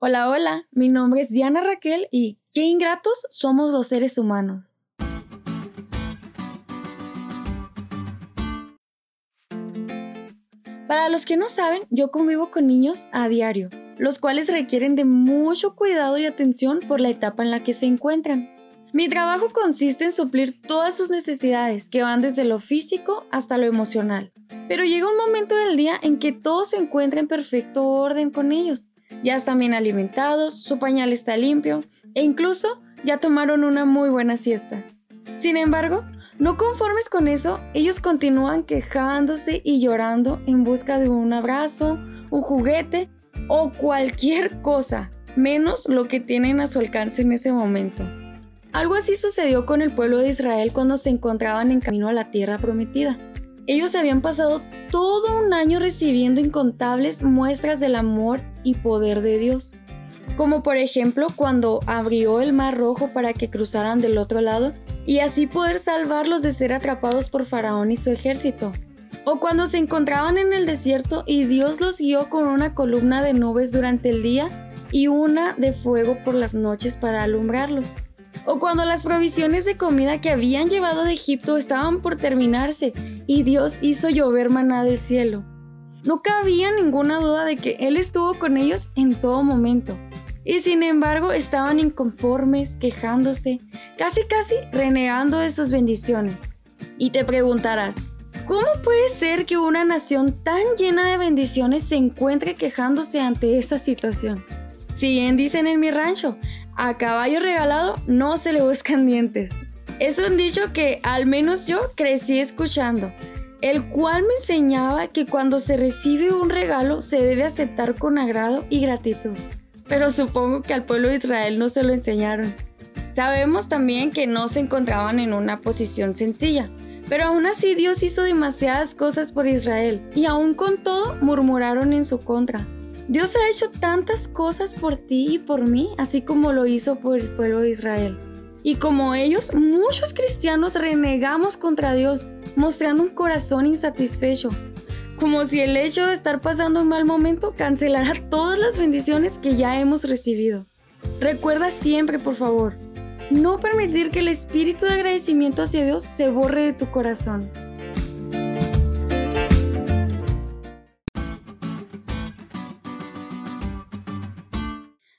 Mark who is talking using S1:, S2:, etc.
S1: Hola, hola, mi nombre es Diana Raquel y qué ingratos somos los seres humanos. Para los que no saben, yo convivo con niños a diario, los cuales requieren de mucho cuidado y atención por la etapa en la que se encuentran. Mi trabajo consiste en suplir todas sus necesidades, que van desde lo físico hasta lo emocional. Pero llega un momento del día en que todo se encuentra en perfecto orden con ellos, ya están bien alimentados, su pañal está limpio e incluso ya tomaron una muy buena siesta. Sin embargo, no conformes con eso, ellos continúan quejándose y llorando en busca de un abrazo, un juguete o cualquier cosa, menos lo que tienen a su alcance en ese momento. Algo así sucedió con el pueblo de Israel cuando se encontraban en camino a la tierra prometida. Ellos habían pasado todo un año recibiendo incontables muestras del amor y poder de Dios, como por ejemplo cuando abrió el mar rojo para que cruzaran del otro lado y así poder salvarlos de ser atrapados por Faraón y su ejército. O cuando se encontraban en el desierto y Dios los guió con una columna de nubes durante el día y una de fuego por las noches para alumbrarlos o cuando las provisiones de comida que habían llevado de Egipto estaban por terminarse y Dios hizo llover maná del cielo. No cabía ninguna duda de que Él estuvo con ellos en todo momento. Y sin embargo estaban inconformes, quejándose, casi casi renegando de sus bendiciones. Y te preguntarás, ¿cómo puede ser que una nación tan llena de bendiciones se encuentre quejándose ante esa situación? Si bien dicen en mi rancho, a caballo regalado no se le buscan dientes. Es un dicho que al menos yo crecí escuchando, el cual me enseñaba que cuando se recibe un regalo se debe aceptar con agrado y gratitud. Pero supongo que al pueblo de Israel no se lo enseñaron. Sabemos también que no se encontraban en una posición sencilla, pero aún así Dios hizo demasiadas cosas por Israel y aún con todo murmuraron en su contra. Dios ha hecho tantas cosas por ti y por mí, así como lo hizo por el pueblo de Israel. Y como ellos, muchos cristianos renegamos contra Dios, mostrando un corazón insatisfecho, como si el hecho de estar pasando un mal momento cancelara todas las bendiciones que ya hemos recibido. Recuerda siempre, por favor, no permitir que el espíritu de agradecimiento hacia Dios se borre de tu corazón.